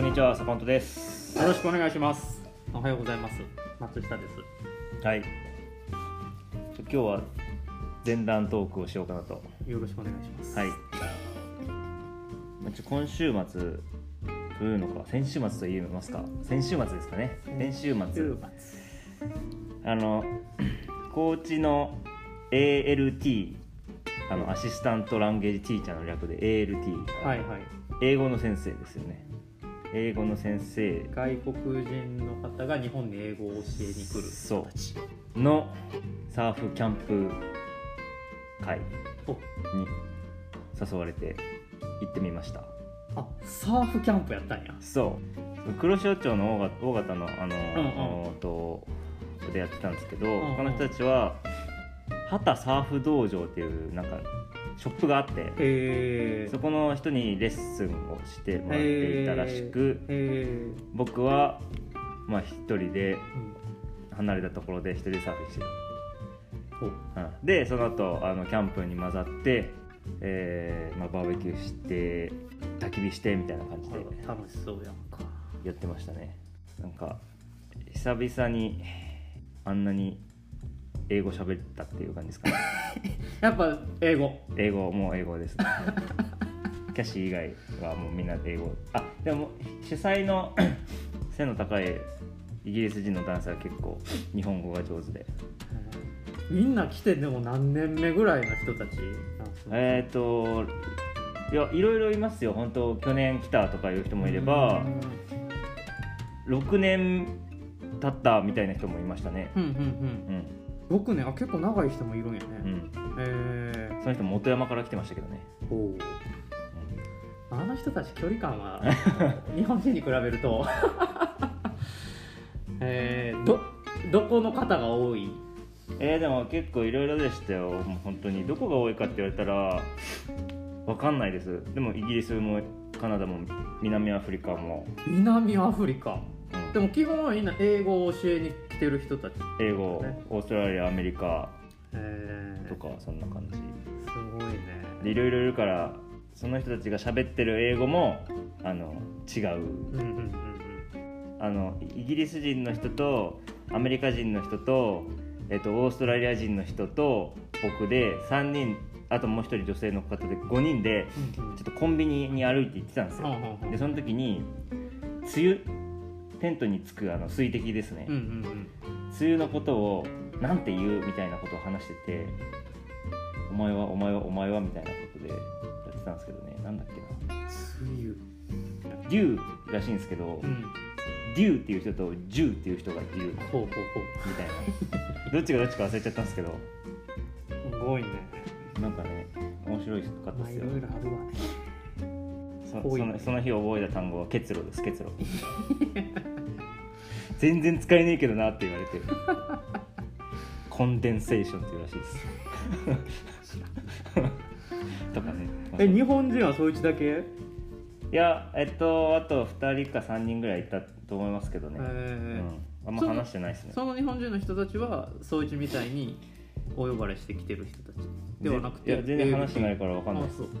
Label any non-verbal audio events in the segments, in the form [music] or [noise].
こんにちは、坂本です。よろしくお願いします。おはようございます。松下です。はい。今日は前段トークをしようかなと。よろしくお願いします。はい。まあちょ今週末というのか、先週末と言いますか。先週末ですかね。先週末週。あの高知の ALT あのアシスタントランゲージティーチャーの略で ALT、末。はいはい。英語の先生ですよね。英語の先生。外国人の方が日本に英語を教えに来る。そう。人たち。のサーフキャンプ会。にお誘われて行ってみました。あ、サーフキャンプやったんや。そう。黒潮町の大型のあの、うんうん。とでやってたんですけど、んうん。この人たちは畑サーフ道場っていうなんかショップがあってへそこの人にレッスンをしてもらっていたらしく、へ僕はまあ一人で。離れたところで一人でサーフィンしてた。おう。ん。でその後あのキャンプに混ざって、えーまあ、バーベキューして焚き火してみたいな感じで楽しそうやんか。やってましたね。なんか久々にあんなに英語喋ったっていう感じですかね [laughs] やっぱ英語。英語もう英語ですね。[laughs] キャシー以外はもうみんな英語。あでも主催の [clears throat] 背の高いイギリス人の男性は結構日本語が上手で。みんな来てでも何年目ぐらいの人たちえっ、といやいろいろいますよ。本当去年来たとかいう人もいれば6年経ったみたいな人もいましたね。うんうんうん。うん僕ねあ結構長い人もいるんやね、うん。へその人も元山から来てましたけどね、えおあの人たち距離感は [laughs] 日本人に比べると。[laughs] えー、どどこの方が多い？えー、でも結構いろいろでしたよ。もう本当に。どこが多いかって言われたらわかんないです。でもイギリスもカナダも南アフリカも、南アフリカ。うん。でも基本はみんな英語を教えに来てる人たち。英語ねオーストラリアアメリカえー、とかそんな感じ。すごいね。でいろいろいるからその人たちが喋ってる英語もあの違う。うんうんうんあのイギリス人の人とアメリカ人の人と,、えっとオーストラリア人の人と僕で3人あともう一人女性の方で5人でちょっとコンビニに歩いて行ってたんですよ、でその時に梅雨テントにつくあの水滴ですね、うんうんうん。梅雨のことをなんて言うみたいなことを話しててお前はお前はお前はみたいなことでやってたんですけどね。なんだっけな。梅雨。デューらしいんですけど、うん。デューっていう人とジューっていう人がいるほうほうほみたいなどっちがどっちか忘れちゃったんですけど。うすごいね。なんかね面白いかったまあいですよ。ろいろあるわ。ね。そのその日覚えた単語は結露です結露 [laughs] 全然使えねえけどなって言われて。コンデンセーションっていうらしいです。[laughs] とかね、まあえ日本人はそいつだけ？いやえっとあと2人か3人ぐらいいたと思いますけどね、うえん、あんま話してないですね。その日本人の人たちはそいつみたいにお呼ばれしてきてる人たちではなくて？いや全然話してないから分かんないです。あそう。うん、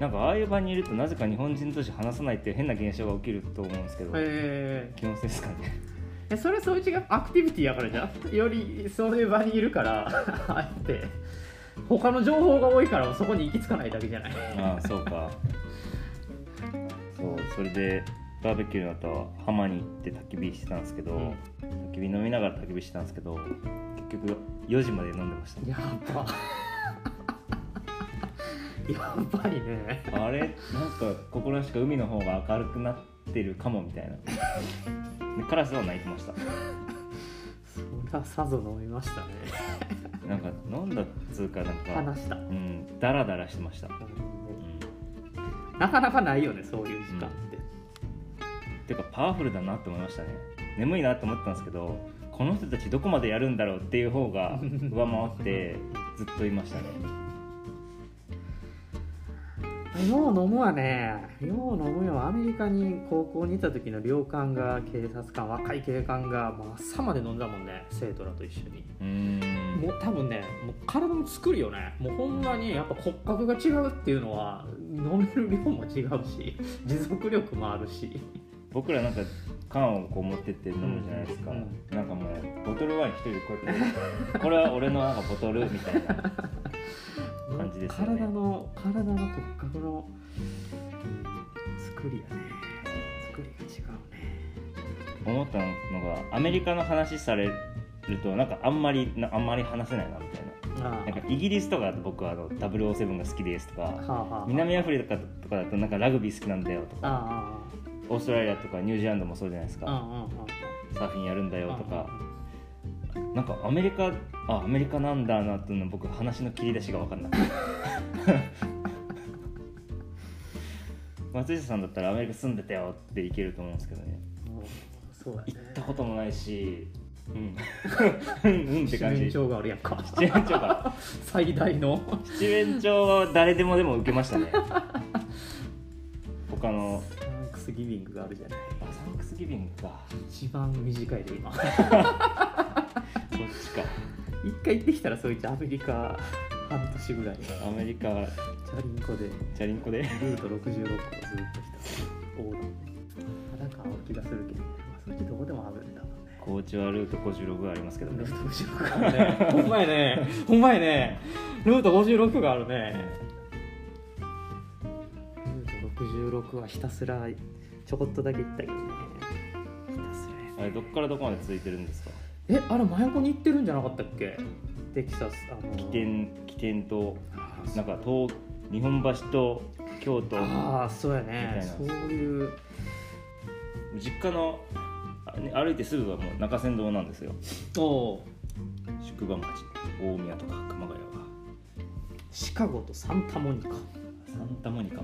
なんかああいう場にいるとなぜか日本人同士話さないっていう変な現象が起きると思うんですけど、え気のせいですかね。ーえそれそいつがアクティビティやからじゃん？よりそういう場にいるから [laughs] あえて。他の情報が多いからそこに行き着かないだけじゃない？ああそうか。そうそれでバーベキューの後は浜に行って焚き火してたんですけど、うん。焚き火飲みながら焚き火してたんですけど結局4時まで飲んでました。やばやばいね。あれ？なんかここらしか海の方が明るくなってるかもみたいな。でカラスは鳴いてました。そりゃさぞ飲みましたね。なんか飲んだっつうかなんか話した、うんダラダラしてました、うん。なかなかないよねそういう時間って、ていうかパワフルだなって思いましたね。眠いなって思ったんですけどこの人たちどこまでやるんだろうっていう方が上回ってずっといましたねよう飲むわね。よう飲むよ。アメリカに高校にいた時の寮官が警察官若い警官がもう朝まで飲んだもんね。生徒らと一緒に。もう多分ねもう体の作りよね。もうほんまにやっぱ骨格が違うっていうのは飲める量も違うし持続力もあるし僕らなんか缶をこう持ってって飲むじゃないですか、うん。なんかもうボトルワイン一人でこうやってこれは俺のなんかボトルみたいな感じですよね。体の体の骨格の作りやね。作りが違うね。思ったのがアメリカの話されるとなんかあんまりなあんまり話せないなみたいな。あなんかイギリスとかだと僕はあの007が好きですとかはあはあ南アフリカとかだとなんかラグビー好きなんだよとか。あオーストラリアとかニュージーランドもそうじゃないですか。あサーフィンやるんだよとか。なんかアメリカあアメリカなんだなっていうの僕話の切り出しが分かんなくて。[laughs] 松下さんだったらアメリカ住んでたよっていけると思うんですけどね。もうそうだね。行ったこともないし。うん。[laughs] うんって感じ。七面鳥があるやんか。七面鳥か [laughs] 最大の。七面鳥は誰でもでも受けましたね。他のクスギビングがあるじゃない。あサンクスギビングか。一番短いで今。そっちか。一回行ってきたらそいつアメリカ半年ぐらい。チアメリカ。ャリンコで。チャリンコで？ルート66個ずっと来た。横断。裸か青気がするけど、まあ、そっちどこでも危ないんだもんね。高知はルート56がありますけどね。ルート56があるね。ほんまやね。ほんまやね。[laughs] ルート56があるね66はひたすらちょこっとだけ行ったけどね。ひたすらあれどっからどこまで続いてるんですか？えあれ真横に行ってるんじゃなかったっけ？テキサスあの起点起点となんか東日本橋と京都ああそうやね。そういう。実家の歩いてすぐはもう中山道なんですよ。おお宿場町大宮とか熊谷は。シカゴとサンタモニカ。サンタモニカ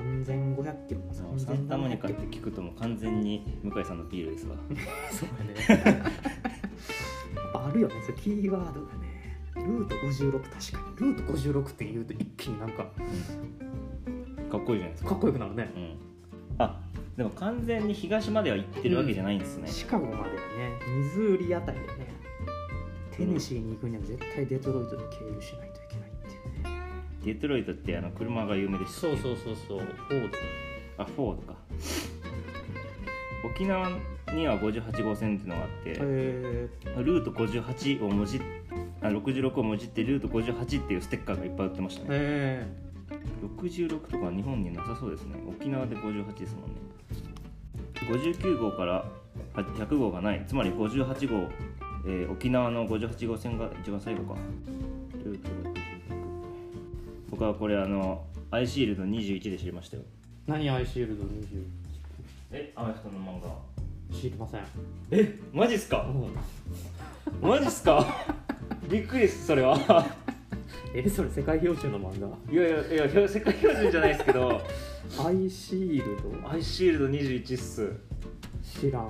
3500キロサンタモニカって聞くともう完全に向井さんのビールですわ。そうやねあるよね。それキーワードがね。ルート56確かに。ルート56って言うと一気になんかかっこいいじゃないですか。かっこよくなるね。うん。あでも完全に東までは行ってるわけじゃないんですね、シカゴまではねミズーリあたりでねテネシーに行くには絶対デトロイトで経由しないとデトロイトってあの車が有名ですそうそうそうそう。フォード。あフォードか。沖縄には58号線っていうのがあって、えルート58をもじあ66をもじってルート58っていうステッカーがいっぱい売ってましたー、ねえ66とか日本になさそうですね。沖縄で58ですもんね。59号から100号がない。つまり58号、えー沖縄の58号線が一番最後か。ルート。66僕はこれあのアイシールド21で知りましたよ。ー、何アイシールド20えアメフトの漫画。知りません。えマジっすか？うん。マジっすか？[laughs] びっくりですそれは。えそれ世界標準の漫画？いやいやいや世界標準じゃないですけど。アイシールド？アイシールド21っす。知らん。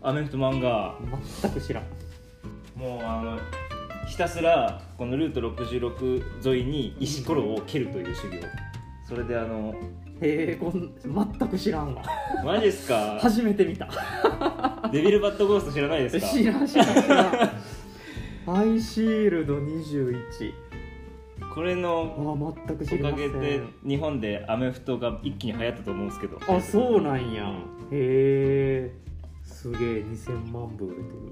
アメフト漫画。全く知らん。もうあのひたすらこのルート66沿いに石ころを蹴るという修行。それであのへえこん全く知らんわ。マジっすか？初めて見た。デビルバッドゴースト知らないですか？知らん知らん知らん。アイシールド21これのあ全く知おかげで日本でアメフトが一気に流行ったと思うんですけど。あそうなんや、うんへえすげえ2000万部売れてる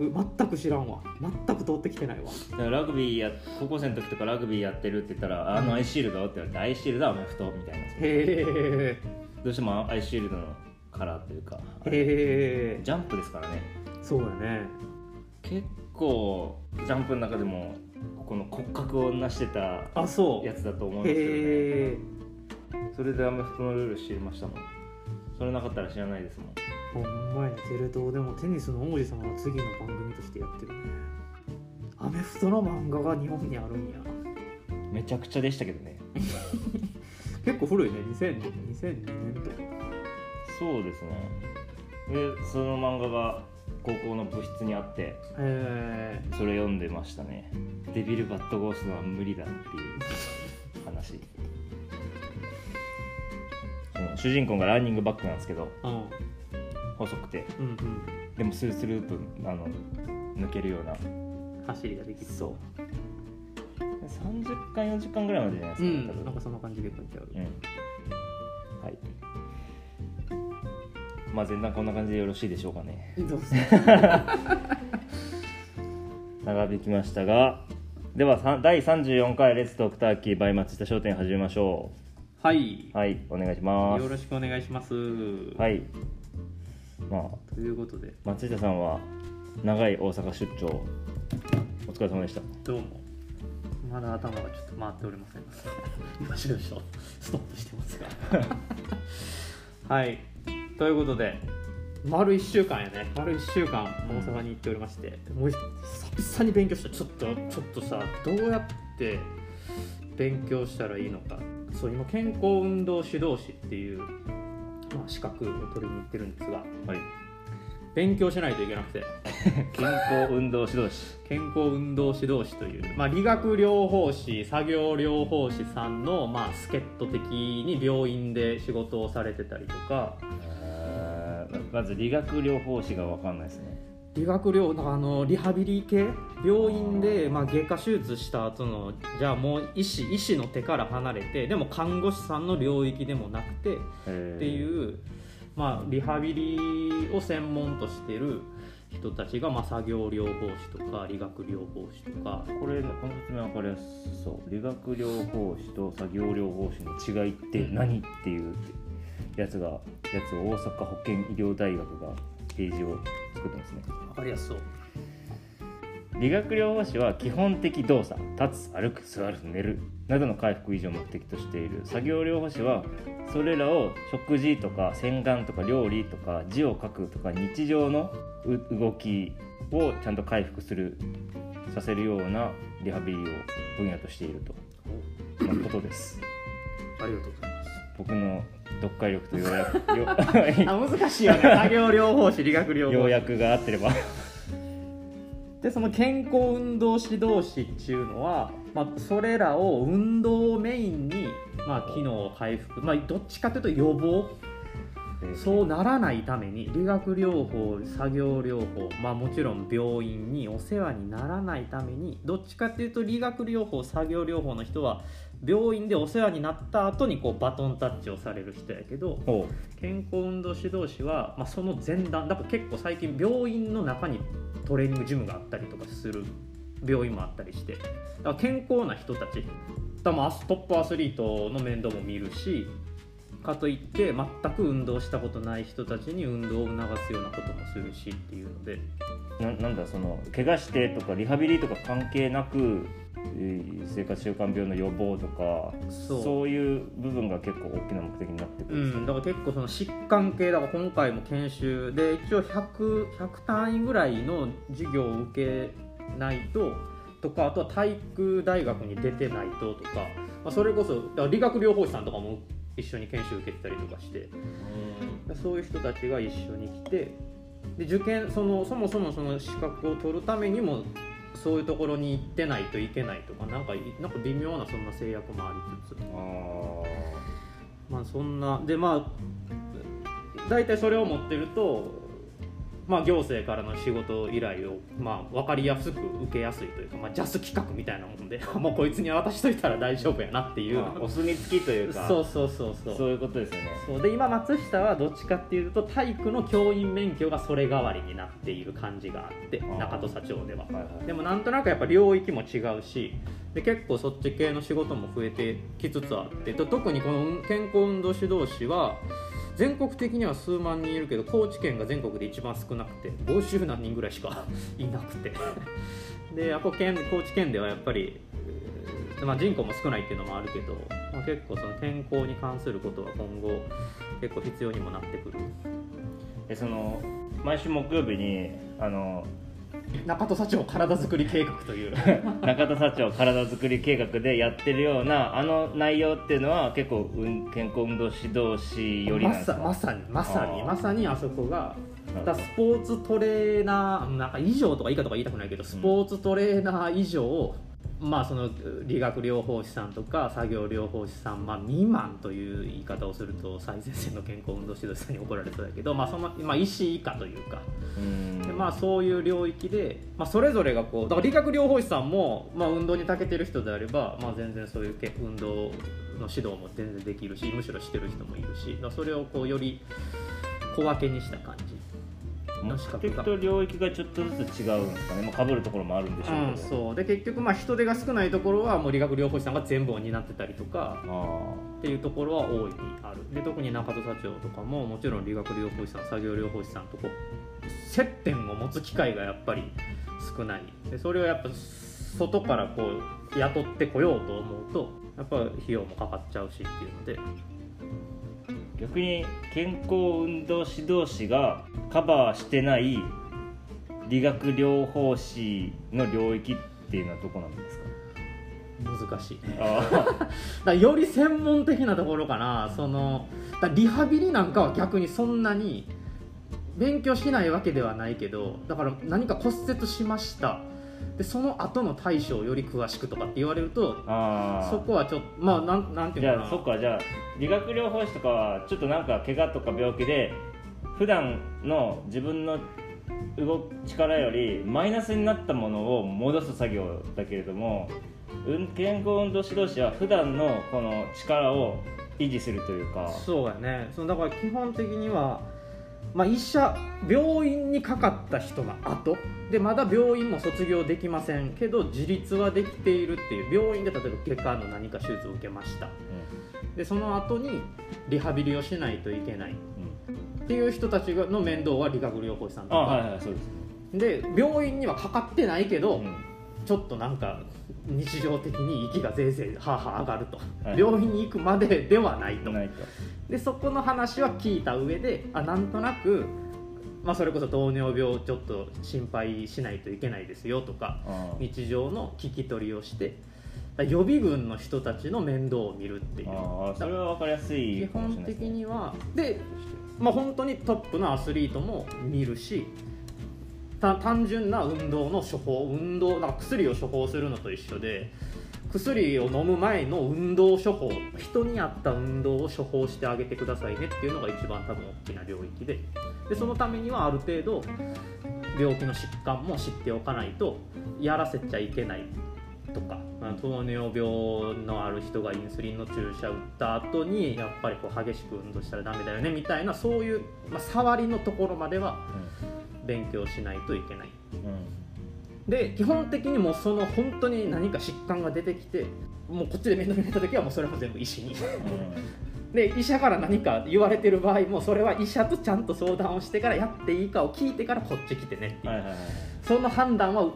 く全く知らんわ。全く通ってきてないわ。だからラグビーや高校生の時とかラグビーやってるって言ったら「あのアイシールド?」って言われて「アイシールドはアメフト」みたいな。へえどうしてもアイシールドのカラーというかへえジャンプですからね。そうやね。結構ジャンプの中でもこの骨格を成してたあそう。やつだと思うんですけどねそれでアメフトのルール知りましたもんそれなかったら知らないですもん。ほんまやテレ東でもテニスの王子様の次の番組としてやってるね。アメフトの漫画が日本にあるんや。めちゃくちゃでしたけどね。[laughs] 結構古いね。2000 2002年とか。そうですね。でその漫画が高校の部室にあってへそれ読んでましたね。デビルバッドゴーストは無理だっていう話。その主人公がランニングバックなんですけどえうん細くて。うんうんでもスルスルっとあの抜けるような。走りができる。そう。30巻4時間ぐらいまでじゃないですか、多分。うんなんかそんな感じで書いてある、うん。はい。まあ前段こんな感じでよろしいでしょうかね。どうぞ。[laughs] 長引きましたが。ではさ第34回レッツトークターキーバイ松下商店始めましょはい、うはいお願いします。よろしくお願いします。はい。まあ。ということで。松下さんは長い大阪出張。お疲れ様でした。どうも。まだ頭がちょっと回っておりません。今少々ストップしてますが。[laughs] はい。ということで丸1週間やね。丸1週間大阪に行っておりまして、もう久々に勉強した。ちょっとちょっとさどうやって勉強したらいいのかそう今健康運動指導士っていう、まあ、資格を取りに行ってるんですがはい。勉強しないといけなくて。[laughs] 健康運動指導士。健康運動指導士という、まあ、理学療法士作業療法士さんの、まあ、助っ人的に病院で仕事をされてたりとか。まず理学療法士が分かんないですね理学療なんかあのリハビリ系？病院で、まあ、外科手術した後のじゃあもう医師医師の手から離れてでも看護師さんの領域でもなくてっていう、まあ、リハビリを専門としてる人たちが、まあ、作業療法士とか理学療法士とか。これこの説明分かりやすそう。理学療法士と作業療法士の違いって何っていうやつがやつを大阪保健医療大学がページを作ったんですね。分かりやすそう。理学療法士は基本的動作立つ歩く座る寝るなどの回復維持を目的としている。作業療法士はそれらを食事とか洗顔とか料理とか字を書くとか日常のう動きをちゃんと回復するさせるようなリハビリを分野としているとのことです。ありがとうございます僕の読解力と要約よ [laughs] あ難しいよね。作業療法士理学療法士。要約が合ってれば。でその健康運動指導士っていうのは、まあ、それらを運動をメインに、まあ、機能を回復、まあ、どっちかというと予防。そうならないために理学療法作業療法、まあ、もちろん病院にお世話にならないためにどっちかっていうと理学療法作業療法の人は病院でお世話になった後にこうバトンタッチをされる人やけどほ健康運動指導士は、まあ、その前段だから結構最近病院の中にトレーニングジムがあったりとかする病院もあったりしてだから健康な人たちだからトップアスリートの面倒も見るしかといって全く運動したことない人たちに運動を促すようなこともするしっていうので。うななんだその怪我してとかリハビリとか関係なくえー生活習慣病の予防とかそう。いう部分が結構大きな目的になってくうるんですん、だから結構その疾患系だから今回も研修で一応 100, 100単位ぐらいの授業を受けないととかあとは体育大学に出てないととか、まあ、それこそ理学療法士さんとかも一緒に研修受けてたりとかしてそういう人たちが一緒に来てで受験そのそもそもその資格を取るためにもそういうところに行ってないといけないとかなんかなんか微妙なそんな制約もありつつ。あまあそんなでまあ大体それを持ってるとまあ行政からの仕事依頼をまあ分かりやすく受けやすいというか、まあ、ジャス企画みたいなもんで [laughs] もうこいつに渡しといたら大丈夫やなっていう、まあお墨付きというかそうそうそうそう。そういうことですよね。そう。で今松下はどっちかっていうと体育の教員免許がそれ代わりになっている感じがあって中土佐町では。はいはい。でもなんとなくやっぱ領域も違うしで結構そっち系の仕事も増えてきつつあってと特にこの健康運動指導士は全国的には数万人いるけど高知県が全国で一番少なくて50何人ぐらいしか [laughs] いなくて。[laughs] であこ県高知県ではやっぱり、まあ、人口も少ないっていうのもあるけど、まあ、結構その健康に関することは今後結構必要にもなってくる。でその毎週木曜日にあの中土佐町体づくり計画という。[laughs] 中田社長体づくり計画でやってるようなあの内容っていうのは結構うん健康運動指導士よりまさまさにまさにまさにあそこが。だスポーツトレーナーなんか以上とか以下とか言いたくないけどスポーツトレーナー以上まあその理学療法士さんとか作業療法士さん、まあ、未満という言い方をすると最前線の健康運動指導士さんに怒られそうだけど、まあそのまあ、医師以下というか。うん。でまあ、そういう領域で、まあ、それぞれがこうだから理学療法士さんも、まあ、運動に長けてる人であれば、まあ、全然そういうけ運動の指導も全然できるしむしろしてる人もいるしそれをこうより小分けにした感じ目的と領域がちょっとずつ違うんですかね、まあ、被るところもあるんでしょうん、うけど、そう。で結局まあ人手が少ないところはもう理学療法士さんが全部を担ってたりとかあっていうところは大いにある。で特に中戸社長とかももちろん理学療法士さん作業療法士さんとこう接点を持つ機会がやっぱり少ない。でそれをやっぱ外からこう雇ってこようと思うとやっぱ費用もかかっちゃうしっていうので。ー逆に健康運動指導士がカバーしてない理学療法士の領域っていうのはどこなんですか？難しいね。[laughs] より専門的なところかなそのだリハビリなんかは逆にそんなに勉強しないわけではないけどだから何か骨折しましたでその後の対処をより詳しくとかって言われるとそこはちょっとまあなんなんていじうのかな。ゃあそっかじゃあ理学療法士とかはちょっとなんか怪我とか病気で普段の自分の動く力よりマイナスになったものを戻す作業だけれどもうん健康運動指導士は普段のこの力を維持するというか。そうやね。そのだから基本的には、まあ、医者病院にかかった人の後。でまだ病院も卒業できませんけど自立はできているっていう病院で例えば外科の何か手術を受けました。でその後にリハビリをしないといけない。うんうん。っていう人たちがの面倒は理学療法士さんとか、あはいはいそうですね。で病院にはかかってないけど、うん。ちょっとなんか日常的に息がぜいぜいはあはあ上がると、はい。病院に行くまでではないと。でそこの話は聞いた上であなんとなく、まあ、それこそ糖尿病ちょっと心配しないといけないですよとか日常の聞き取りをしてだ予備軍の人たちの面倒を見るっていう。それは分かりやすい基かもし本的にはで、まあ、本当にトップのアスリートも見るした単純な運動の処方運動なんか薬を処方するのと一緒で薬を飲む前の運動処方人に合った運動を処方してあげてくださいねっていうのが一番多分大きな領域ででそのためにはある程度病気の疾患も知っておかないとやらせちゃいけないとか糖尿病のある人がインスリンの注射打った後にやっぱりこう激しく運動したらダメだよねみたいなそういう、まあ、触りのところまでは勉強しないといけない。うん。うんで基本的にもうその本当に何か疾患が出てきてもうこっちで面倒見られた時はもうそれも全部医師に。で医者から何か言われてる場合もそれは医者とちゃんと相談をしてからやっていいかを聞いてからこっち来てねっていう、はいはいはいその判断は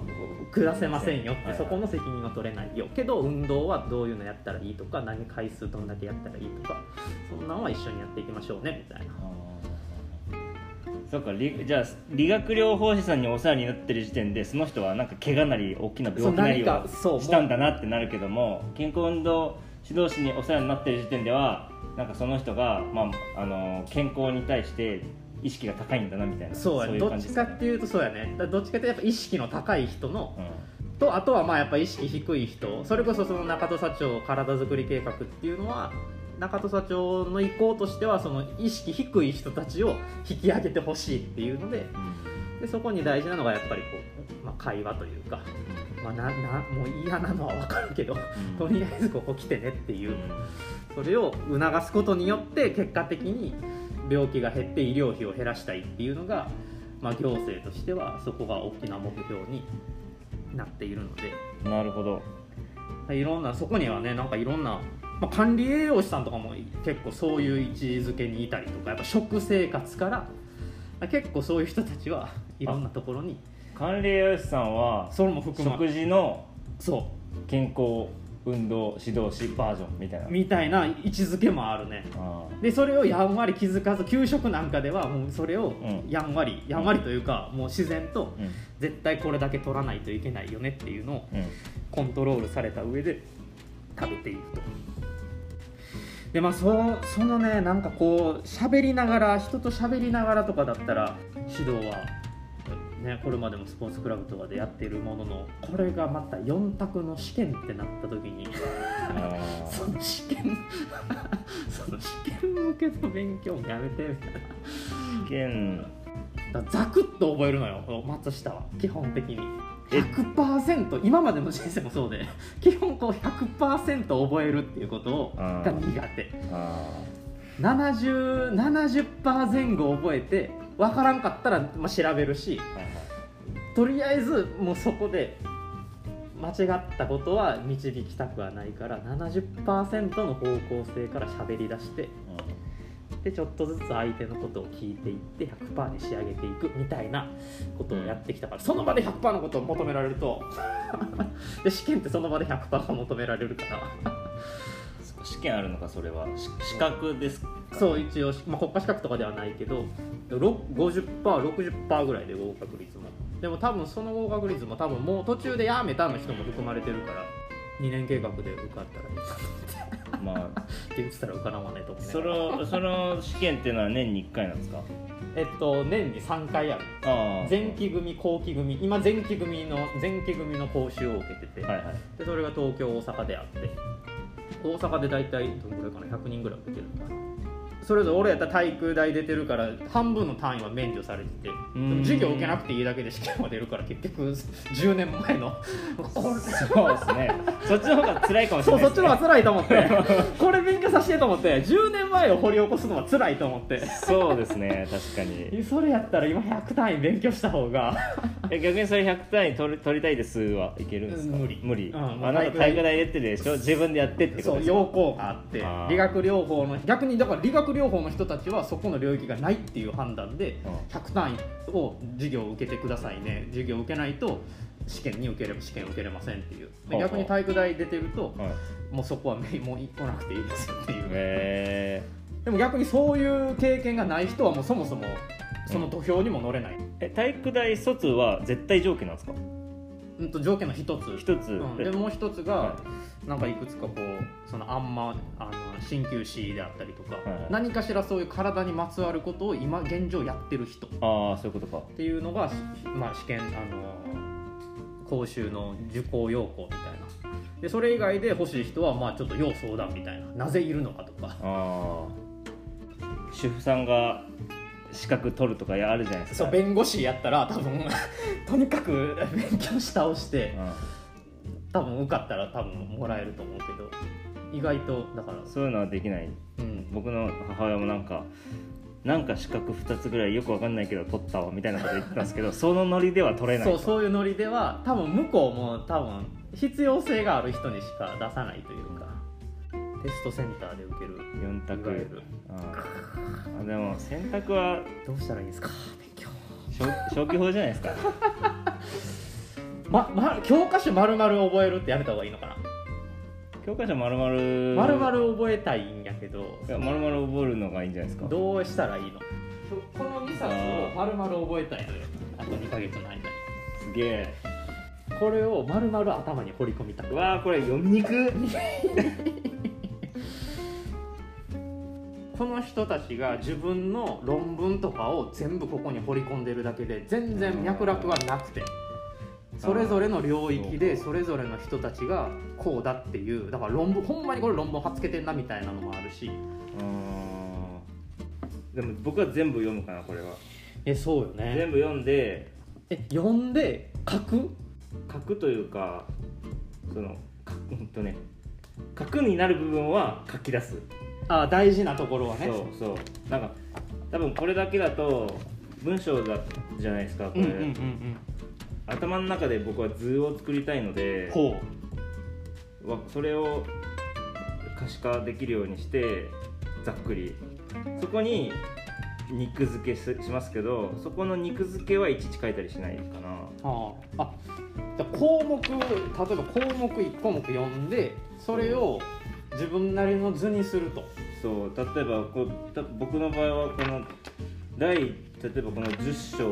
下せませんよって、はいはいそこの責任は取れないよ。けど運動はどういうのやったらいいとか何回数どんだけやったらいいとかそんなんは一緒にやっていきましょうねみたいなそうかりじゃあ理学療法士さんにお世話になってる時点でその人はなんか怪我なり大きな病気なりをしたんだなってなるけども健康運動指導士にお世話になってる時点ではなんかその人が、まあ、あの健康に対して意識が高いんだなみたいなそうやね。いどっちかかっていうとそうやね。どっちかっていうとやっぱ意識の高い人のうん。とあとはまあやっぱ意識低い人。それこそその中戸社長体づくり計画っていうのは中戸社長の意向としてはその意識低い人たちを引き上げてほしいっていうのででそこに大事なのがやっぱりこう、まあ、会話というか、まあ、ななもう嫌なのは分かるけどうん。とりあえずここ来てねっていううん。それを促すことによって結果的に病気が減って医療費を減らしたいっていうのが、まあ、行政としてはそこが大きな目標になっているので。なるほど。いろんなそこにはねなんかいろんな、まあ、管理栄養士さんとかも結構そういう位置づけにいたりとかやっぱ食生活から結構そういう人たちはいろんなところに。管理栄養士さんはそれも含ま食事のそ健康運動指導士バージョンみたいな。うみたいな位置づけもあるね。あでそれをやんわり気づかず給食なんかではもうそれをうん。やんわり、やんわりというかもう自然と絶対これだけ取らないといけないよねっていうのをうん。コントロールされた上で食べていくとでまあそそのねなんかこう喋りながら人と喋りながらとかだったら指導はねこれまでもスポーツクラブとかでやっているもののこれがまた4択の試験ってなった時にあその試験 [laughs] その試験向けの勉強もやめてみたいな。ー試験ザクッと覚えるのよ松下は基本的に。え100%今までの人生もそうで [laughs] 基本こう100%覚えるっていうことが苦手。あ70 70%前後覚えて分からんかったら、まあ、調べるしーはいはい。とりあえずもうそこで間違ったことは導きたくはないから70%の方向性から喋り出してでちょっとずつ相手のことを聞いていって100%に仕上げていくみたいなことをやってきたからその場で100%のことを求められると [laughs] で試験ってその場で100%求められるから。試験あるのかそれは。し資格ですかそう一応、まあ、国家資格とかではないけど 50%60% ぐらいで合格率も。でも多分その合格率も多分もう途中でやめたの人も含まれてるから2年計画で受かったらいいなと思って。まあ。って言ってたら受からんわねと思いなそのその試験っていうのは年に1回なんですか？えっと年に3回ある。前期組後期組。今前期組の前期組の講習を受けてて、はいはい。でそれが東京大阪であって。大阪で大体どのぐらいかな？100人ぐらい受けてるのかなそれぞれ俺やったら体育大出てるから半分の単位は免除されてて授業受けなくていいだけで試験は出るから結局10年前の。そうですね。そっちの方が辛いかもしれないね、そうそっちの方が辛いと思って。これ勉強させてと思って10年前を掘り起こすのは辛いと思って。そうですね確かに。それやったら今100単位勉強した方が。え逆にそれ100単位取り取りたいですはいけるんですか？無理。無理、うんあなんか体育大出てるでしょ？自分でやってってことですか？そう要項があって。理学療法の逆にだから理学療法の人たちはそこの領域がないっていう判断でうん。100単位を授業を受けてくださいね。授業を受けないと試験に受ければ試験を受けれませんっていう。逆に体育大出てるとはいもうそこはめもう来なくていいですよっていう。へでも逆にそういう経験がない人はもうそもそもその土俵にも乗れない、え体育大卒は絶対条件なんですか？うん、と条件の一つ。一つ、うん、えでもう一つが、はなんかいくつかこうそのあんまあの鍼灸師であったりとか、はい。はい何かしらそういう体にまつわることを今現状やってる人。っああそういうことか。ていうのが、しまあ、試験あの講習の受講要項みたいな。でそれ以外で欲しい人はまあちょっと要相談みたいな。なぜいるのかとか。ああ主婦さんが資格取るとかあるじゃないですか。そう弁護士やったら多分 [laughs] とにかく [laughs] 勉強し倒して多分受かったら多分もらえると思うけど意外とだから。うん、そういうのはできない。うん。僕の母親もなんかなんか資格2つぐらいよくわかんないけど取ったわみたいなこと言ってたんですけど [laughs] そのノリでは取れない。そうそういうノリでは多分向こうも多分必要性がある人にしか出さないというか。テストセンターで受ける。4い択ああでも選択はどうしたらいいんですか？勉強。消消去法じゃないですか。[laughs] ま、ま、教科書丸々覚えるってやめた方がいいのかな？教科書丸々丸々覚えたいんやけど。いや丸々覚えるのがいいんじゃないですか。どうしたらいいの？この2冊を丸々覚えたいのよ。あと2ヶ月の間に。すげえ。これを丸々頭に掘り込みたくうわーこれ読みにく [laughs] この人たちが自分の論文とかを全部ここに掘り込んでるだけで全然脈絡はなくてそれぞれの領域でそれぞれの人たちがこうだっていうだから論文ほんまにこれ論文はっつけてんなみたいなのもあるし。でも僕は全部読むかなこれは。えそうよね。全部読んで。え読んで書く？書くというかその書く [laughs] うんとね書くになる部分は書き出す。あ大事なところはね。そうそう。なんか多分これだけだと文章だじゃないですかこれ、うんうんうんうん頭の中で僕は図を作りたいのでほわそれを可視化できるようにしてざっくり。そこに肉付けししますけどそこの肉付けはいちいち書いたりしないかな。うあ。ああじゃあ項目例えば項目1項目読んでそれを自分なりの図にすると。そう。例えばこうた僕の場合はこの第例えばこの10章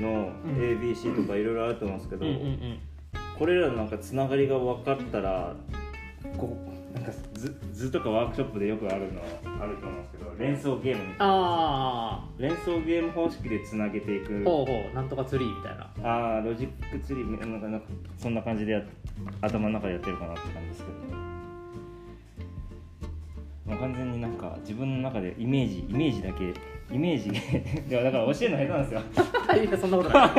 のうん。ABC とかいろいろあると思うんですけど、うんこれらのなんかつながりが分かったらこなんか図図とかワークショップでよくあるのあると思うんですけど連想ゲームみたいな。あ連想ゲーム方式でつなげていく。あほうほう。なんとかツリーみたいな。ああロジックツリーなんかなんかそんな感じでや頭の中でやってるかなって感じですけど。ねもう完全になんか自分の中でイメージイメージだけイメージ [laughs] いやだから教えるの下手なんですよ。[laughs] いやそんなことない。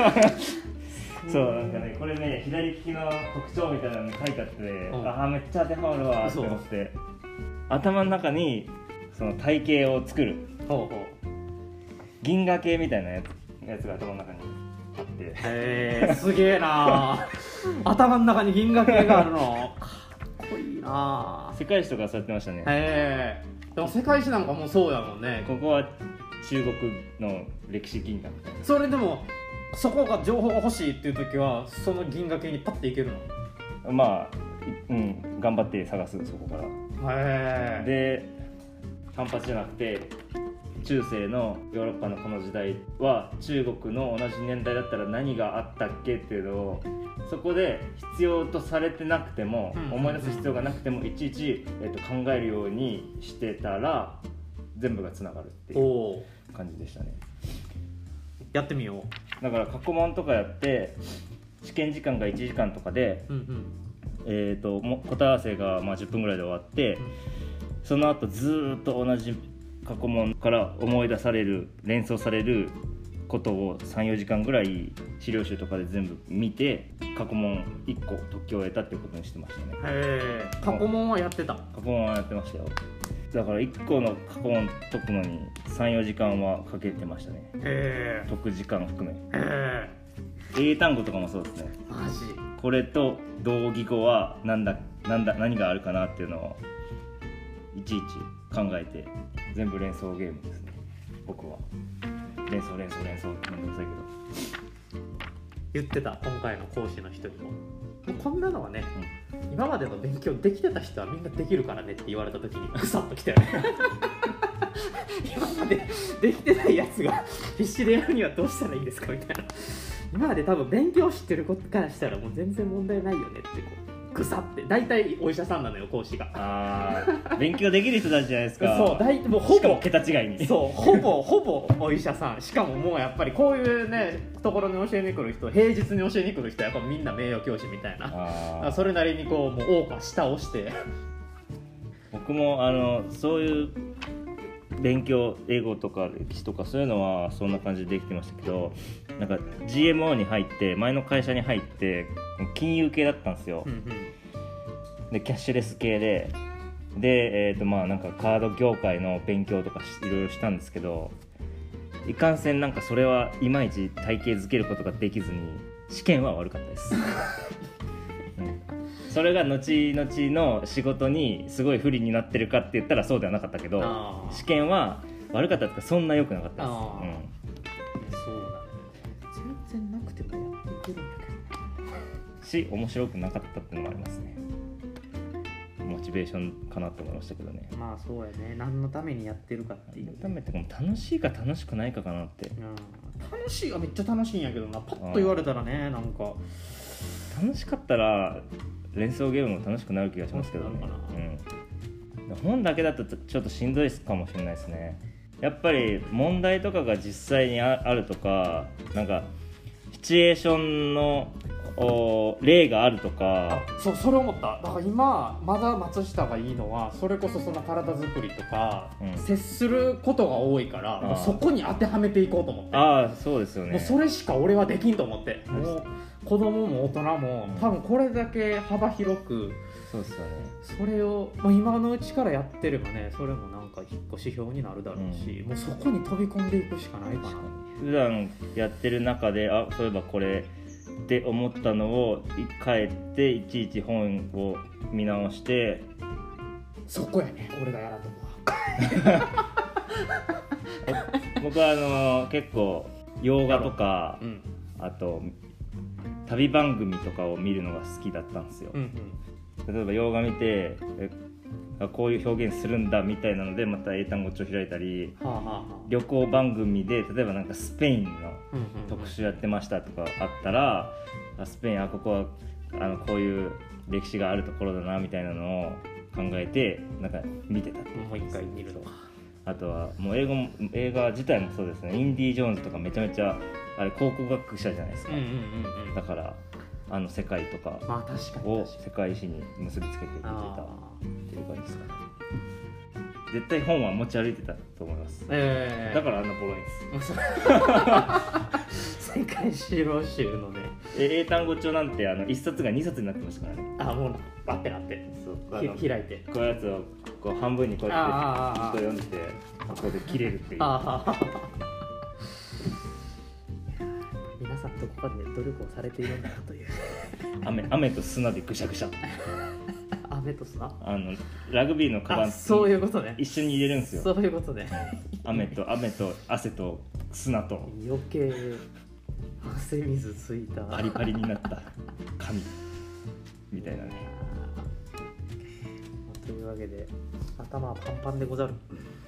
[laughs] そうなんかねこれね左利きの特徴みたいなの書いてあって、ん。ああめっちゃ当てはまるわって思って。頭の中にその体型を作る。銀河系みたいなやつやつが頭の中にあって。へえすげえな頭の中に銀河系があるのこいいな。世界史とかそうやってましたね。へえ。でも世界史なんかもうそうやもんね。ここは中国の歴史銀河みたいな。それでもそこが情報が欲しいっていう時はその銀河系にパッていけるの？まあいうん頑張って探すそこから。へえ。で反発じゃなくて中世のヨーロッパのこの時代は中国の同じ年代だったら何があったっけっていうのをそこで必要とされてなくても、うん思い出す必要がなくてもいちいち、えっと考えるようにしてたら全部がつながるっていう感じでしたね。やってみよだから過去問とかやって試験時間が1時間とかで、ううんうん。えー、とも答え合わせがまあ10分ぐらいで終わって、その後ずーっと同じ過去問から思い出される連想されることを34時間ぐらい資料集とかで全部見て過去問1個特許を得たってことにしてましたね。へえ過去問はやってた？過去問はやってましたよ。だから1個の過去問解くのに34時間はかけてましたね。へ解く時間含め。え。へ英単語とかもそうですね。えマジ。これと同義語は何だ何だ何があるかなっていうのをいちいち考えて全部連想ゲームですね。僕は。連想連想連想めんどくさい言ってた今回の講師の人にも。もうこんなのはね、今までの勉強できてた人はみんなできるからねって言われた時に [laughs] ときたよね。今までできてないやつが必死でやるにはどうしたらいいですかみたいな。今まで多分勉強知ってることからしたらもう全然問題ないよねってこうグサって大体お医者さんなのよ講師が。ああ勉強できる人たちじゃないですか。[laughs] そう大体もうほぼしかも桁違いに。そうほぼほぼお医者さん。しかももうやっぱりこういうねところに教えに来る人平日に教えに来る人はやっぱみんな名誉教師みたいな。それなりにこうもう大か下をして。僕もあのそういう勉強英語とか歴史とかそういうのはそんな感じでできてましたけどなんか GMO に入って前の会社に入って金融系だったんですよ、うんうん。でキャッシュレス系ででえーとまあなんかカード業界の勉強とかしいろいろしたんですけどいかんせんなんかそれはいまいち体系づけることができずに試験は悪かったです、[laughs] うん。それが後々の仕事にすごい不利になってるかって言ったらそうではなかったけど試験は悪かったとかそんな良くなかったです、うん、し面白くなかったっていうのもありますね。モチベーションかなと思いましたけどね。まあそうやね。何のためにやってるかっていう、改めてこの楽しいか楽しくないかかなって。うん、楽しいはめっちゃ楽しいんやけどな。パッと言われたらねなんか。楽しかったら連想ゲームも楽しくなる気がしますけどね。うん、本だけだとちょっとしんどいかもしれないですね。やっぱり問題とかが実際にああるとかなんかシチュエーションのお例があるとか。あそうそれ思った。だから今まだ松下がいいのはそれこそその体作りとか、うん。接することが多いからそこに当てはめていこうと思って。ああそうですよね。もうそれしか俺はできんと思って。はい。もう子供も大人もうん。多分これだけ幅広くそうですよね。それを、まあ、今のうちからやってればねそれもなんか一個指標になるだろうし、もうそこに飛び込んでいくしかないかな。普段やってる中であそういえばこれって思ったのをい帰っていちいち本を見直してそこやね。俺がやらんと思 [laughs] 僕はあの結構洋画とかうん。あと旅番組とかを見るのが好きだったんですよ、うん。例えば洋画見てこういう表現するんだみたいなのでまた英単語帳開いたりうんはあはあはあ。旅行番組で例えばなんかスペインの特集やってましたとかあったら、あスペインあここはあのこういう歴史があるところだなみたいなのを考えてなんか見てたってもう一回見るのかあとはもう英語も映画自体もそうですね。インディ・ジョーンズとかめちゃめちゃあれ考古学者じゃないですか、だからあの世界とかを世界史に結びつけて見てたっあていう感じですかね。絶対本は持ち歩いてたと思います。ーええ。だからあんなボロいんです。[laughs] 世界史論集のねえ英単語帳なんてあの1冊が2冊になってましたからね。あもうバッてなって。そう。開いて。こういうやつをこう半分にこうやってあー。あーあーずっと読んでてここで切れるっていうどこかで努力をされているんだなという。[laughs] 雨雨と砂でぐしゃぐしゃ。[laughs] 雨とさあのラグビーのカバンあそういうことね。一緒に入れるんですよ。そういうことね。雨と雨と汗と砂と。余計汗水ついた。パリパリになった。紙みたいなね。というわけで頭はパンパンでござる。え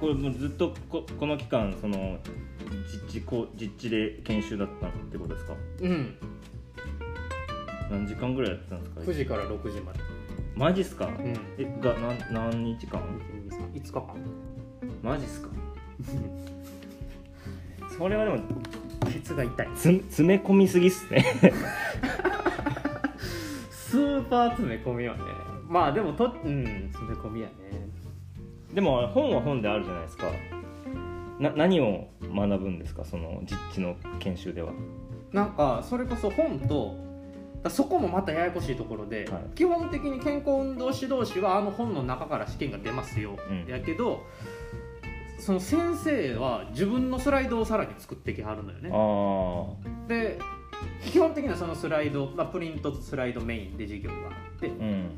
これもうずっとここの期間その実地こう実地で研修だったってことですか？うん。何時間ぐらいやってたんですか？9時から6時まで。マジっすか、うん。えが何何日間？5日間マジっすか？[laughs] それはでもケツが痛い。つ詰め込みすぎっすね。[laughs] スーパー詰め込みはね。まあでもとうん詰め込みやねでも本は本であるじゃないですか。な何を学ぶんですか？その実地の研修では。なんかそれこそ本とだそこもまたややこしいところで、はい。基本的に健康運動指導士はあの本の中から試験が出ますよ、うん。やけどその先生は自分のスライドをさらに作ってきはるのよね。で基本的にはそのスライド、まあ、プリントとスライドメインで授業があって。うん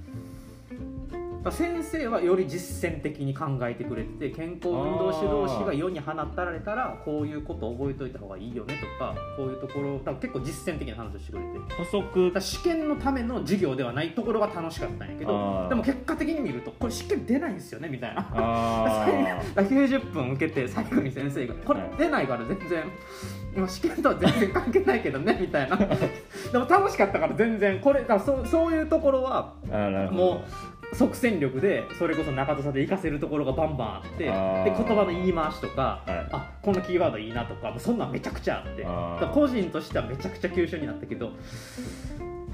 先生はより実践的に考えてくれてて健康運動指導士が世に放たられたらこういうことを覚えといた方がいいよねとかこういうところだから結構実践的な話をしてくれて補足。試験のための授業ではないところが楽しかったんやけあどー。でも結果的に見るとこれ試験出ないんですよねみたいな。あ [laughs] だから90分受けて最後に先生が「これ出ないから全然今試験とは全然関係ないけどね」[laughs] みたいな。でも楽しかったから全然これだそうそういうところはもう即戦力でそれこそ中戸さんで活かせるところがバンバンあってで言葉の言い回しとか、はい。あこのキーワードいいなとかもうそんなんめちゃくちゃあって。個人としてはめちゃくちゃ吸収になったけど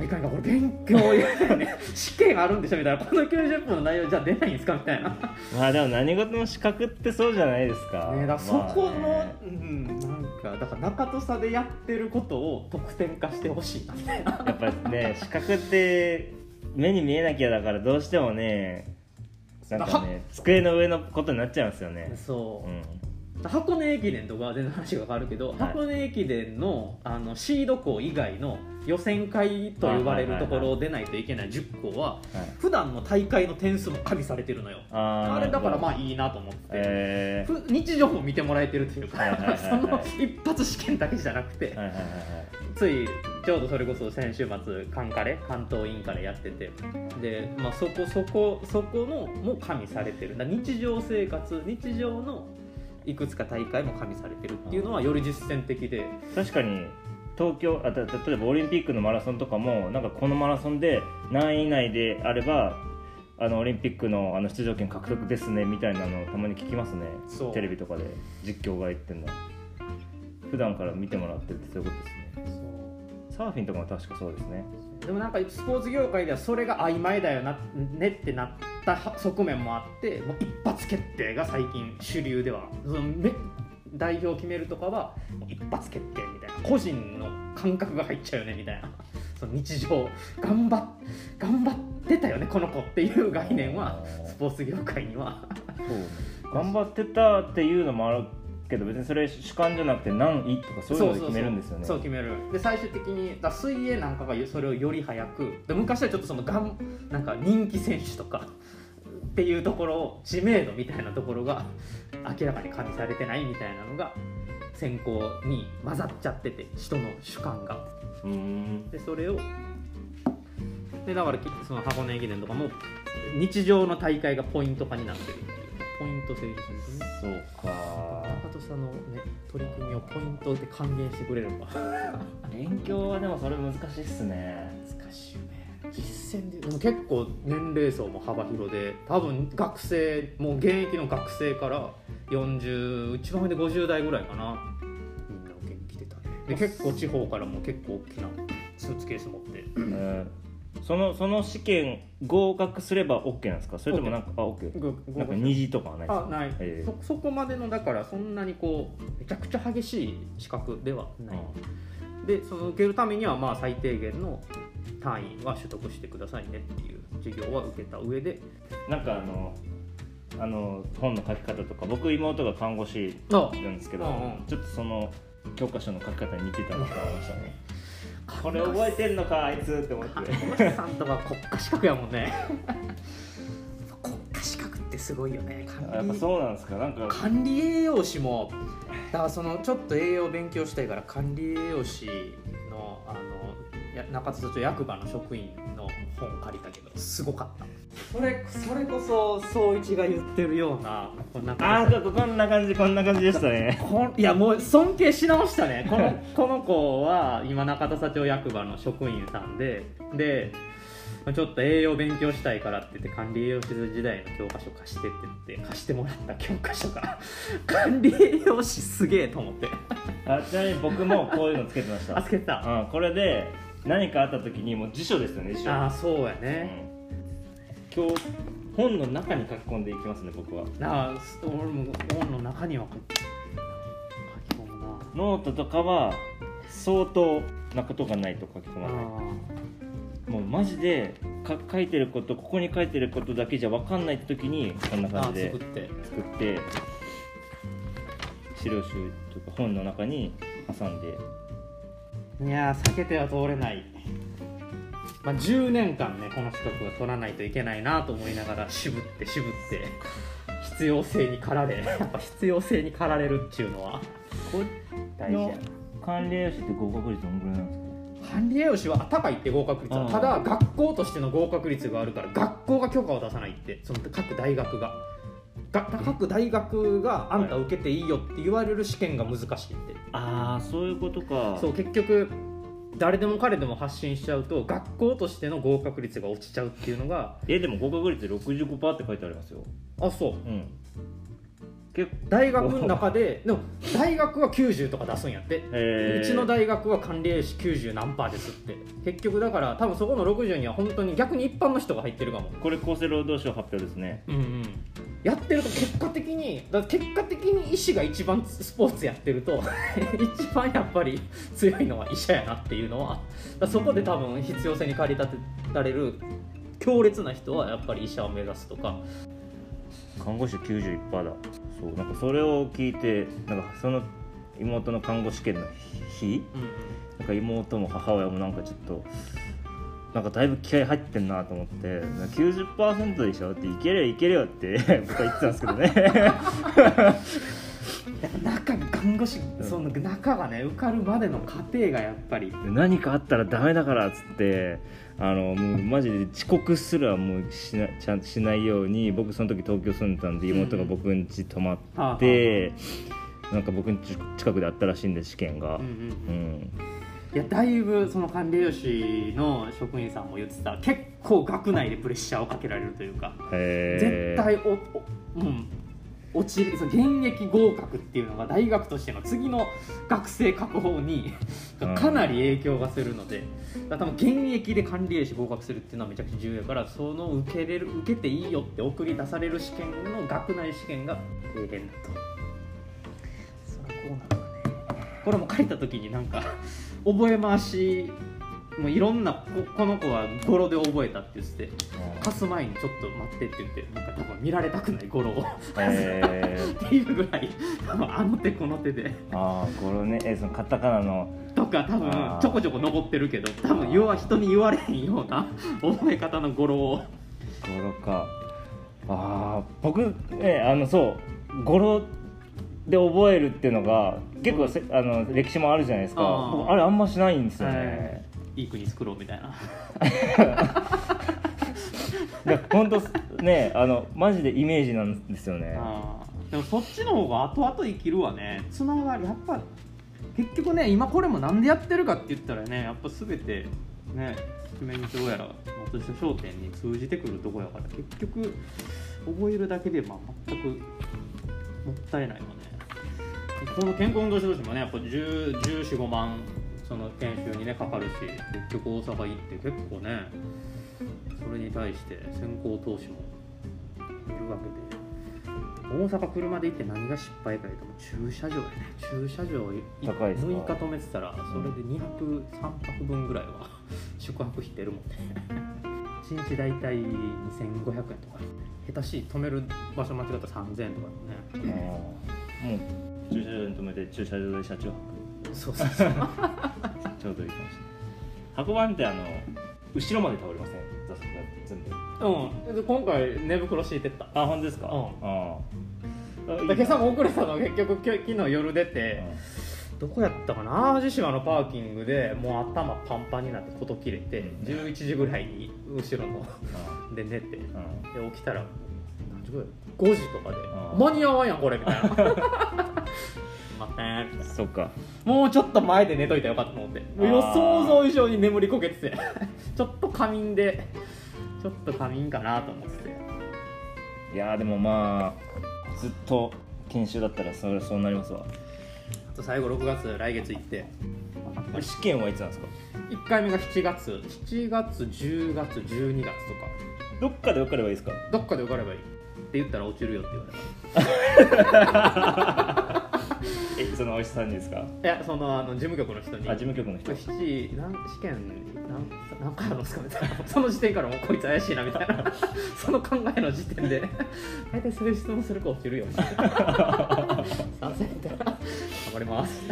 いかんいかんこれ勉強 [laughs] 試験あるんでしょみたいな。この90分の内容じゃあ出ないんですかみたいな、ね、まあでも何事も資格ってそうじゃないですか。だからそこの、まあねうんなんかだから中戸さでやってることを得点化してほしいなみたいな。やっぱりね資格って目に見えなきゃだからどうしてもねなんかね机の上のことになっちゃいますよね。そう。う、ん。箱根駅伝とかは全然話が変わるけど、い。箱根駅伝のあのシード校以外の予選会と呼ばれるところを出ないといけない10校ははい。普段の大会の点数も加味されてるのよ。あれだからまあいいなと思って、えふ日常も見てもらえてるというか [laughs] 一発試験だけじゃなくて、ついちょうどそれこそ先週末カンカレ関東インカレやってて。で、まあ、そこそこそこのも加味されてる。日常生活日常のいくつか大会も加味されてるっていうのはより実践的で。確かに東京あた例えばオリンピックのマラソンとかもなんかこのマラソンで何位以内であればあのオリンピックのあの出場権獲得ですねみたいなのをたまに聞きますね。テレビとかで実況が言ってるの。普段から見てもらってるってそういうことですねサーフィンとかも確かそうですね。でもなんかスポーツ業界ではそれが曖昧だよなねってなった側面もあってもう一発決定が最近主流ではそのめ代表決めるとかは一発決定みたいな。個人の感覚が入っちゃうよねみたいな。[laughs] その日常。頑張っ頑張ってたよねこの子っていう概念は。スポーツ業界には。そう頑張ってたっていうのもあるけど別にそれ主観じゃなくて何位とかそういうので決めるんですよね。そう決める。で最終的にだ水泳なんかがそれをより早くで昔はちょっとそのがんなんか人気選手とかっていうところを知名度みたいなところが明らかに加味されてないみたいなのが選考に混ざっちゃってて人の主観が。でそれをでだからきその箱根駅伝とかも日常の大会がポイント化になってるポイント制にするんですね。そうか。中戸さんのね取り組みをポイントで還元してくれれば [laughs] 勉強はでもそれ難しいっすね。難しいよね。実線ででも結構年齢層も幅広で多分学生もう現役の学生から40一番上で50代ぐらいかな。みんな受けに来てたね。で結構地方からも結構大きなスーツケース持って。えーそのその試験合格すれば OK なんですか？それともなんかあ OK なんか虹とかはないですか？あない、えそそこまでのだからそんなにこうめちゃくちゃ激しい資格ではない、でその受けるためにはまあ最低限の単位は取得してくださいねっていう授業は受けた上で。なんかあのあの本の書き方とか僕妹が看護師あなんですけど、うんうんちょっとその教科書の書き方に似てたなと思いましたねこれ覚えてんのかあいつって思って。看護師さんとか国家資格やもんね。国家資格ってすごいよね。やっぱそうなんですか。なんか管理栄養士もだからそのちょっと栄養勉強したいから管理栄養士のあのや中津町役場の職員の本借りたけどすごかった。それそれこそ総一が言ってるようなこんなあーこんな感じこんな感じでしたね。こんいやもう尊敬し直したね。このこの子は今中田社長役場の職員さんででまあちょっと栄養勉強したいからって言って管理栄養士時代の教科書貸してって言って貸してもらった教科書が [laughs] 管理栄養士すげえと思って。あちなみに僕もこういうのつけてました。あつけてた。うん、これで何かあった時にもう辞書ですよね辞書。ああそうやうね、ん。今日本の中に書き込んでいきますね僕は。なあす俺も本の中には書き込むな。ノートとかは相当なことがないと書き込まない。あもうマジでか書いてることここに書いてることだけじゃ分かんない時にこんな感じで作って。作って資料集とか本の中に挟んでいやー避けては通れない、まあ、10年間ねこの資格は取らないといけないなと思いながら渋って渋って必要性に駆られ [laughs] やっぱ必要性に駆られるっていうのは。これ大事や管理栄養士って合格率どんぐらいなんですか管理栄養士は高いって合格率はただ学校としての合格率があるから学校が許可を出さないってその各大学がが各大学があんた受けていいよって言われる試験が難しいって。ああそういうことか。そう結局誰でも彼でも発信しちゃうと学校としての合格率が落ちちゃうっていうのがえでも合格率65%って書いてありますよ。あそう。うん。結構。大学の中ででも大学は90とか出すんやって、えー。うちの大学は管理栄養士90何パーですって。結局だから多分そこの60には本当に逆に一般の人が入ってるかも。これ厚生労働省発表ですね。うんうんやってると結果的にだ結果的に医師が一番スポーツやってると [laughs] 一番やっぱり強いのは医者やなっていうのはそこで多分必要性に駆り立てられる強烈な人はやっぱり医者を目指すとか。看護師91%だ。そうなんかそれを聞いてなんかその妹の看護試験の日なんか妹も母親もなんかちょっとなんかだいぶ気合入ってんなと思って90%でしょっていけるよいけるよって [laughs] 僕は言ってたんですけどね。[laughs] 中が看護師、その中がね受かるまでの過程がやっぱり。何かあったらダメだからっつってあのもうマジで遅刻すらもうしなちゃんとしないように僕その時東京住んでたんで妹が僕ん家泊まって、なんか僕ん家近くであったらしいんで試験が。うんうん。うんいやだいぶその管理栄養士の職員さんも言ってた結構学内でプレッシャーをかけられるというか絶対おお、うん、落ちるその現役合格っていうのが大学としての次の学生確保に [laughs] うん。かなり影響がするので、だから多分現役で管理栄養士合格するっていうのはめちゃくちゃ重要だからその受けれる受けていいよって送り出される試験の学内試験が大変だと。こうなね。これも書いた時になんか覚え回しもういろんなここの子は語呂で覚えたって言ってて貸す前にちょっと待ってって言ってなんか多分見られたくない語呂を。えー。[laughs] っていうぐらい多分あの手この手で。ああこれね。えそのカタカナの。とか多分ちょこちょこ残ってるけど多分言わ人に言われへんような覚え方の語呂を。語呂か。ああ僕ねあのそう。語呂で覚えるっていうのが結構せあの歴史もあるじゃないですか。ああ。れあんましないんですよはい。ね、いい国作ろうみたいな。[laughs] で本当ねあのマジでイメージなんですよね。でもそっちの方が後々生きるわね。つながりやっぱ結局ね今これもなんでやってるかって言ったらねやっぱ全てね七面鳥やら松下商店に通じてくるとこやから結局覚えるだけでまあ全くもったいないよねこの健康運動指導士もねやっぱ1415万その研修にねかかるし結局大阪行って結構ねそれに対して先行投資もいるわけで。大阪車で行って何が失敗か言うと駐車場やね。駐車場い高いですか？6日止めてたらそれで2泊3泊分ぐらいは [laughs] 宿泊費出るもんね。[laughs] 1日大体2500円とか。下手しい止める場所間違ったら3000円とかあー。もう駐車場に止めて駐車場で車中ねそうそうそうちょうどいいかもしれない箱番ってあの後ろまで倒れません座席が全部うんで今回寝袋敷いてったあ本当ですかうんあ今朝も遅れたの結局昨日夜出て、どこやったかな淡路島のパーキングでもう頭パンパンになってこと切れて11時ぐらいに後ろので寝てで起きたら何時ぐらい5時とかで。あ間に合わんやんこれみたいな。ませんみたいな。そっか。もうちょっと前で寝といたらよかったと思って。あー。予想像以上に眠りこけてて。[laughs] ちょっと仮眠でちょっと仮眠かなと思ってて。いやーでもまあずっと研修だったらそれそうなりますわ。あと最後6月来月行って。試験はいつなんですか？1回目が7月。7月10月12月とか。どっかで分かればいいですか？どっかで受かればいいって言ったら落ちるよって言われ [laughs] えそのお医者さんにですか？たいやそのあの事務局の人に。あ事務局の人。7なん試験なん何回あるんですかみたいな。[laughs] その時点からもうこいつ怪しいなみたいな。[laughs] その考えの時点で。大体そういう質問するか落ちるよ。みたいな賛成みたいな頑張ります、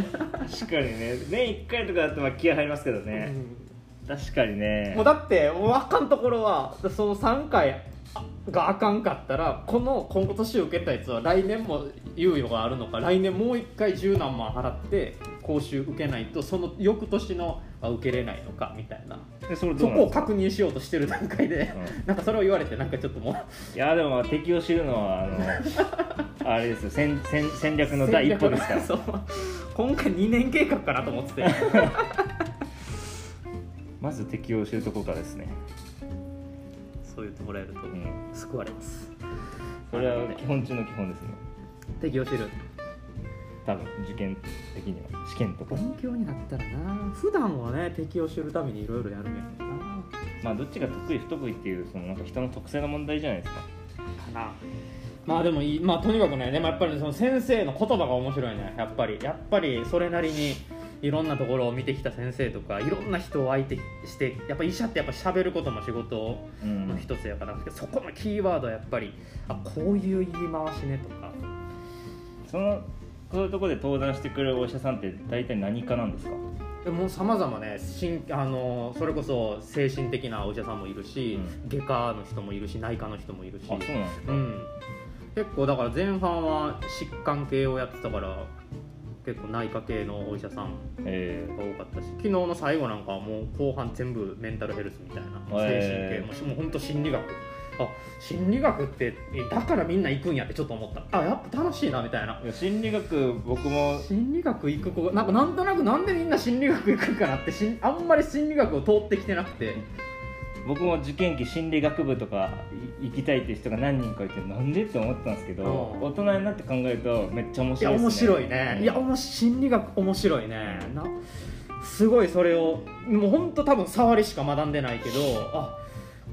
確かにね。年1回とかだとまあ気合入りますけどね、確かにね。もうだってもうあかんところはその3回があかんかったらこの今年受けたやつは来年も猶予があるのか来年もう1回十何万払って講習受けないとその翌年のは受けれないのかみたいな。でそこを確認しようとしてる段階で、うん。[laughs] なんかそれを言われてなんかちょっともう。いやでもまあ敵を知るのはあの [laughs] あれですよ。戦戦戦略の第一歩ですから。今回2年計画かなと思ってて。[laughs] まず敵を知るとこからですね、そう言ってもらえるとうん、救われます。それは基本中の基本ですね適用知る。多分受験的には。試験とか。勉強になったらな。普段はね敵を知るためにいろいろやるんやけどなまあどっちが得意不得意っていうそのなんか人の特性の問題じゃないですか。かな。まあでもいい。まあとにかくね。でもやっぱりその先生の言葉が面白いね。やっぱり。やっぱりそれなりにいろんなところを見てきた先生とかいろんな人を相手してやっぱ医者ってやっぱ喋ることも仕事うんの一つやから、そこのキーワードはやっぱりあこういう言い回しねとか。そのそういうところで登壇してくれるお医者さんって大体何科なんですか？でもさまざまねあのそれこそ精神的なお医者さんもいるし、う外科の人もいるし内科の人もいるし。あそうなんですか、うん、結構だから前半は疾患系をやってたから結構内科系のお医者さんえが多かったし昨日の最後なんかはもう後半全部メンタルヘルスみたいな精神系ももう本当心理学。あ心理学ってえだからみんな行くんやってちょっと思った。あやっぱ楽しいなみたいな。ーいや心理学僕も。心理学行く子がなんかなんとなくなんでみんな心理学行くんかなってしんあんまり心理学を通ってきてなくて僕も受験期心理学部とかい行きたいって人が何人かいてなんでって思ったんですけどうん。大人になって考えるとめっちゃ面白いですね。面白いね、うん。いやおもし心理学面白いね。なすごいそれをもう本当多分触りしか学んでないけどあ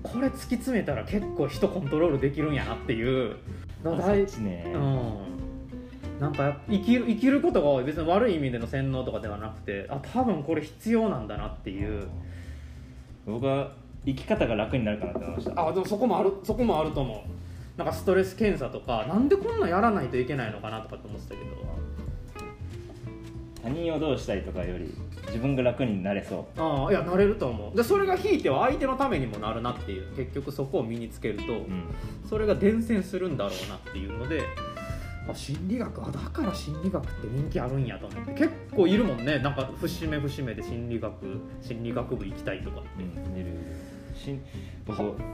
これ突き詰めたら結構人コントロールできるんやなっていう。大そっちね、うん。なんか生きる生きることが多い。別に悪い意味での洗脳とかではなくてあ多分これ必要なんだなっていう。僕は生き方が楽になるかなって思いました。あでもそこもあるそこもあると思う。なんかストレス検査とかなんでこんなんやらないといけないのかなとかって思ってたけど。他人をどうしたいとかより自分が楽になれそああいやなれると思う。でそれがひいては相手のためにもなるなっていう結局そこを身につけると、う、うん、それが伝染するんだろうなっていうのであ心理学あだから心理学って人気あるんやと思って。結構いるもんね。なんか節目節目で心理学心理学部行きたいとかって、うん、いるいるしん。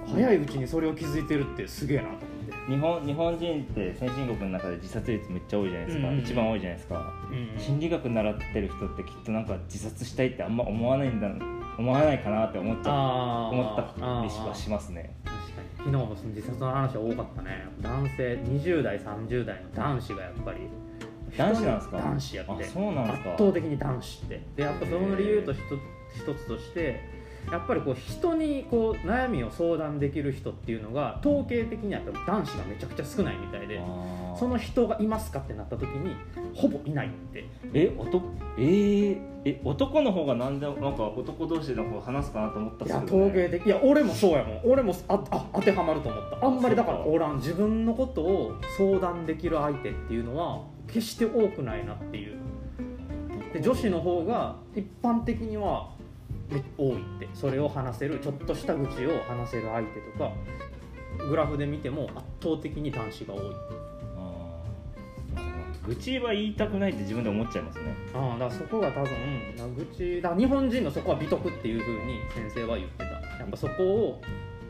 早いうちにそれを気づいてるってすげえなと思って。日本日本人って先進国の中で自殺率めっちゃ多いじゃないですか、うん。うん一番多いじゃないですか。心理学習ってる人ってきっとなんか自殺したいってあんま思わないんだ思わないかなって思っちゃ思ったりしはしますね。確かに。昨日もその自殺の話は多かったね。男性20代30代の男子がやっぱり。男子なんですか？男子やって。あそうなんです圧か倒的に男子って。でやっぱその理由と一一つとしてやっぱりこう人にこう悩みを相談できる人っていうのが統計的にはやっぱ男子がめちゃくちゃ少ないみたいでその人がいますかってなった時にほぼいないって。え男えー、え男の方がなんでなんか男同士の方話すかなと思ったんいやですけど、ね、統計的いや俺もそうやもん。俺もああ当てはまると思った。あんまりだからおらん。自分のことを相談できる相手っていうのは決して多くないなっていう。で女子の方が一般的にはめ多いってそれを話せるちょっとした愚痴を話せる相手とかグラフで見ても圧倒的に男子が多い。愚痴は言いたくないって自分で思っちゃいますね。ああだからそこが多分な愚痴だ日本人のそこは美徳っていうふうに先生は言ってた。やっぱそこを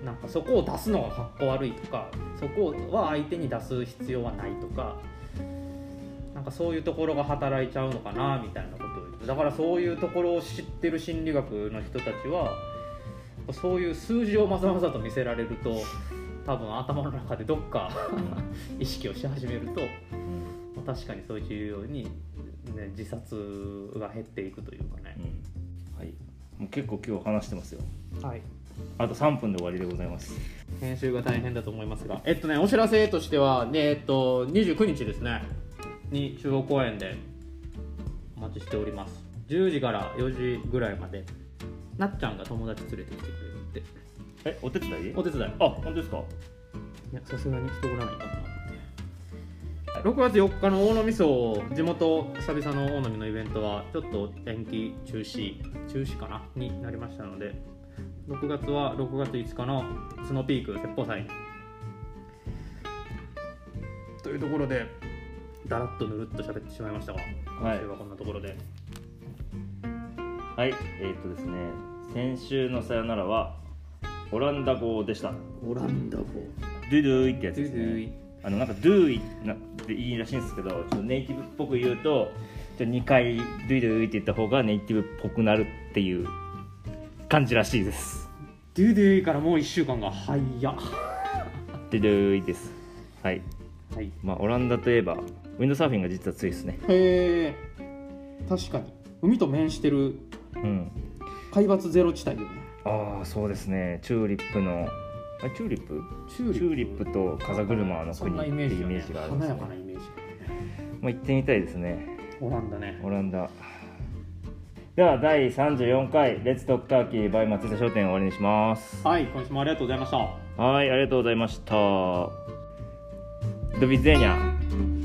なんかそこを出すのがかっこ悪いとかそこは相手に出す必要はないとかなんかそういうところが働いちゃうのかなみたいなことだからそういうところを知ってる心理学の人たちはそういう数字をまざまざと見せられると多分頭の中でどっか意識をし始めるとまあ確かにそういうように、ね、自殺が減っていくというかね。う、ん。はい。もう結構今日話してますよ。はい、あと3分で終わりでございます。編集が大変だと思いますが。えっとねお知らせとしては、ねえっと、29日ですね。に中央公園でお待ちしております。10時から4時ぐらいまでなっちゃんが友達連れてきてくれるって。えお手伝い？お手伝い。あ本当ですか？いやさすがに人おらないかな6月4日の大野味噌地元久々の大野味のイベントはちょっと延期中止中止かな？になりましたので6月は6月5日のスノーピーク説法祭。というところでだらっとぬるっと喋ってしまいましたが今週はこんなところで、はいえーっとですね先週のさよならはオランダ語でした。オランダ語。ドゥドゥイってやつですドゥドゥイ。ねあのなんかドゥイなっていいらしいんですけどちょっとネイティブっぽく言うとちょ2回ドゥドゥイって言った方がネイティブっぽくなるっていう感じらしいです。ドゥドゥイからもう1週間が早っ。ドゥドゥイです。はい。はい。まあオランダといえばウィンドサーフィンが実は強いですね。へえ確かに。海と面してるうん。海抜ゼロ地帯よね。ああそうですね。チューリップのあチューリップ？チチューリップと風車の国っていうイイメージがあるんで華すね。やかなイメージまあ、行ってみたいですね。オランダね。オランダ。では第34回レッツトークターキーバイ松下商店終わりにします。はい今週もありがとうございました。はいありがとうございました。ドビゼーニャ